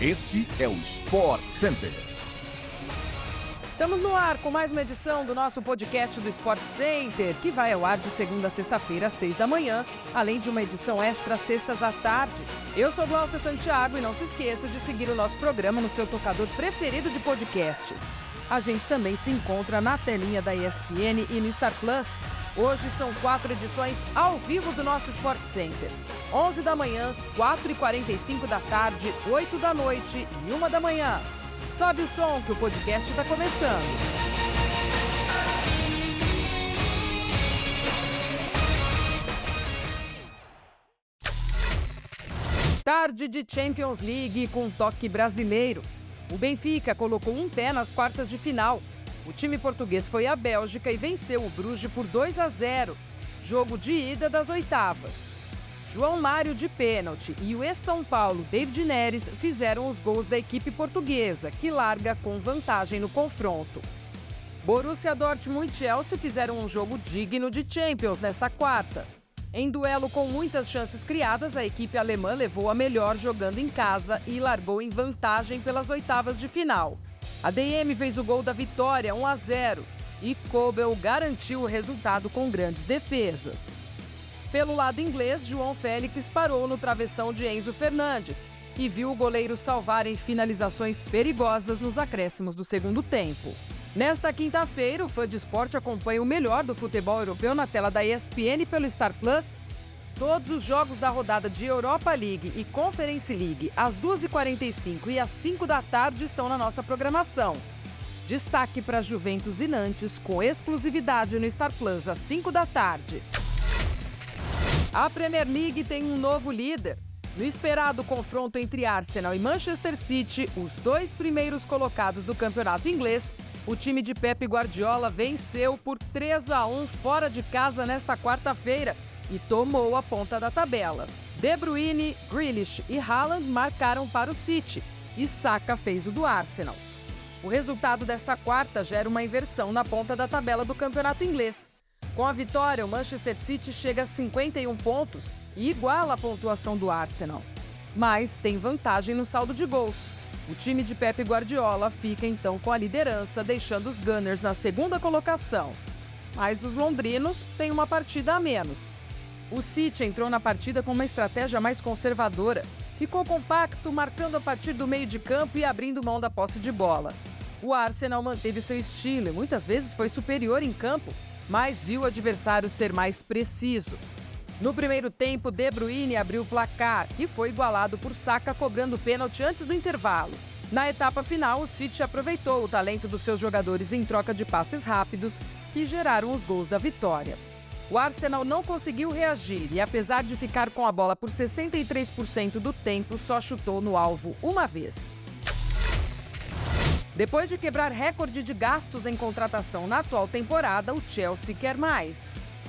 Este é o Sport Center. Estamos no ar com mais uma edição do nosso podcast do Sport Center, que vai ao ar de segunda a sexta-feira, às seis da manhã, além de uma edição extra sextas à tarde. Eu sou Glaucia Santiago e não se esqueça de seguir o nosso programa no seu tocador preferido de podcasts. A gente também se encontra na telinha da ESPN e no Star Plus. Hoje são quatro edições ao vivo do nosso Sport Center. 11 da manhã, 4 e 45 da tarde, 8 da noite e 1 da manhã. Sobe o som que o podcast está começando. Tarde de Champions League com toque brasileiro. O Benfica colocou um pé nas quartas de final. O time português foi à Bélgica e venceu o Bruges por 2 a 0. Jogo de ida das oitavas. João Mário de pênalti e o ex-São Paulo David Neres fizeram os gols da equipe portuguesa, que larga com vantagem no confronto. Borussia Dortmund e Chelsea fizeram um jogo digno de Champions nesta quarta. Em duelo com muitas chances criadas, a equipe alemã levou a melhor jogando em casa e largou em vantagem pelas oitavas de final. A DM fez o gol da vitória 1 a 0 e Kobel garantiu o resultado com grandes defesas. Pelo lado inglês, João Félix parou no travessão de Enzo Fernandes e viu o goleiro salvar em finalizações perigosas nos acréscimos do segundo tempo. Nesta quinta-feira, o fã de esporte acompanha o melhor do futebol europeu na tela da ESPN pelo Star Plus. Todos os jogos da rodada de Europa League e Conference League às 2h45 e às 5 da tarde estão na nossa programação. Destaque para Juventus e Nantes com exclusividade no Star Plus às 5 da tarde. A Premier League tem um novo líder. No esperado confronto entre Arsenal e Manchester City, os dois primeiros colocados do campeonato inglês, o time de Pep Guardiola venceu por 3 a 1 fora de casa nesta quarta-feira e tomou a ponta da tabela. De Bruyne, Grealish e Haaland marcaram para o City e Saka fez o do Arsenal. O resultado desta quarta gera uma inversão na ponta da tabela do campeonato inglês. Com a vitória, o Manchester City chega a 51 pontos e iguala a pontuação do Arsenal. Mas tem vantagem no saldo de gols. O time de Pep Guardiola fica então com a liderança, deixando os Gunners na segunda colocação. Mas os londrinos têm uma partida a menos. O City entrou na partida com uma estratégia mais conservadora. Ficou compacto, marcando a partir do meio de campo e abrindo mão da posse de bola. O Arsenal manteve seu estilo e muitas vezes foi superior em campo, mas viu o adversário ser mais preciso. No primeiro tempo, De Bruyne abriu o placar e foi igualado por Saka cobrando pênalti antes do intervalo. Na etapa final, o City aproveitou o talento dos seus jogadores em troca de passes rápidos que geraram os gols da vitória. O Arsenal não conseguiu reagir e, apesar de ficar com a bola por 63% do tempo, só chutou no alvo uma vez. Depois de quebrar recorde de gastos em contratação na atual temporada, o Chelsea quer mais.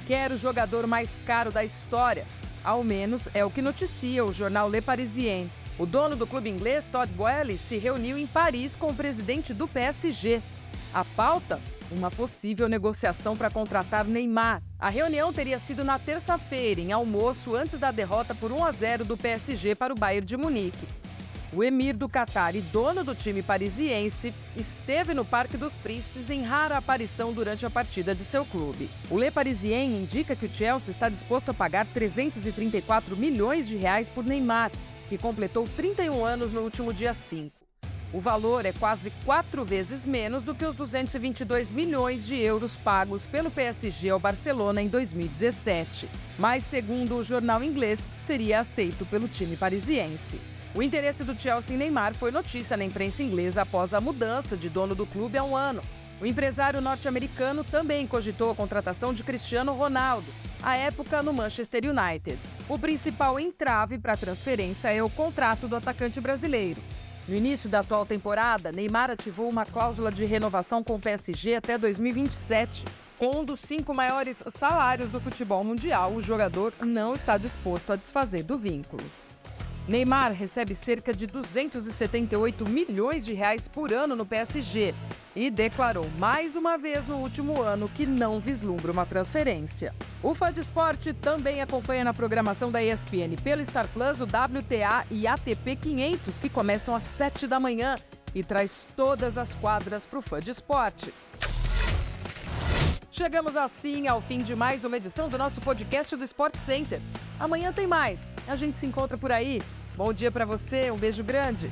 Quer o jogador mais caro da história. Ao menos é o que noticia o jornal Le Parisien. O dono do clube inglês, Todd Boehly, se reuniu em Paris com o presidente do PSG. A pauta? Uma possível negociação para contratar Neymar. A reunião teria sido na terça-feira, em almoço, antes da derrota por 1 a 0 do PSG para o Bayern de Munique. O emir do Catar e dono do time parisiense esteve no Parque dos Príncipes em rara aparição durante a partida de seu clube. O Le Parisien indica que o Chelsea está disposto a pagar 334 milhões de reais por Neymar, que completou 31 anos no último dia 5. O valor é quase quatro vezes menos do que os 222 milhões de euros pagos pelo PSG ao Barcelona em 2017. Mas, segundo o jornal inglês, seria aceito pelo time parisiense. O interesse do Chelsea em Neymar foi notícia na imprensa inglesa após a mudança de dono do clube há um ano. O empresário norte-americano também cogitou a contratação de Cristiano Ronaldo, à época no Manchester United. O principal entrave para a transferência é o contrato do atacante brasileiro. No início da atual temporada, Neymar ativou uma cláusula de renovação com o PSG até 2027. Com um dos cinco maiores salários do futebol mundial, o jogador não está disposto a desfazer do vínculo. Neymar recebe cerca de 278 milhões de reais por ano no PSG. E declarou mais uma vez no último ano que não vislumbra uma transferência. O Fã de Esporte também acompanha na programação da ESPN pelo Star Plus o WTA e ATP 500, que começam às 7 da manhã e traz todas as quadras para o fã de esporte. Chegamos assim ao fim de mais uma edição do nosso podcast do Sport Center. Amanhã tem mais. A gente se encontra por aí. Bom dia para você, um beijo grande.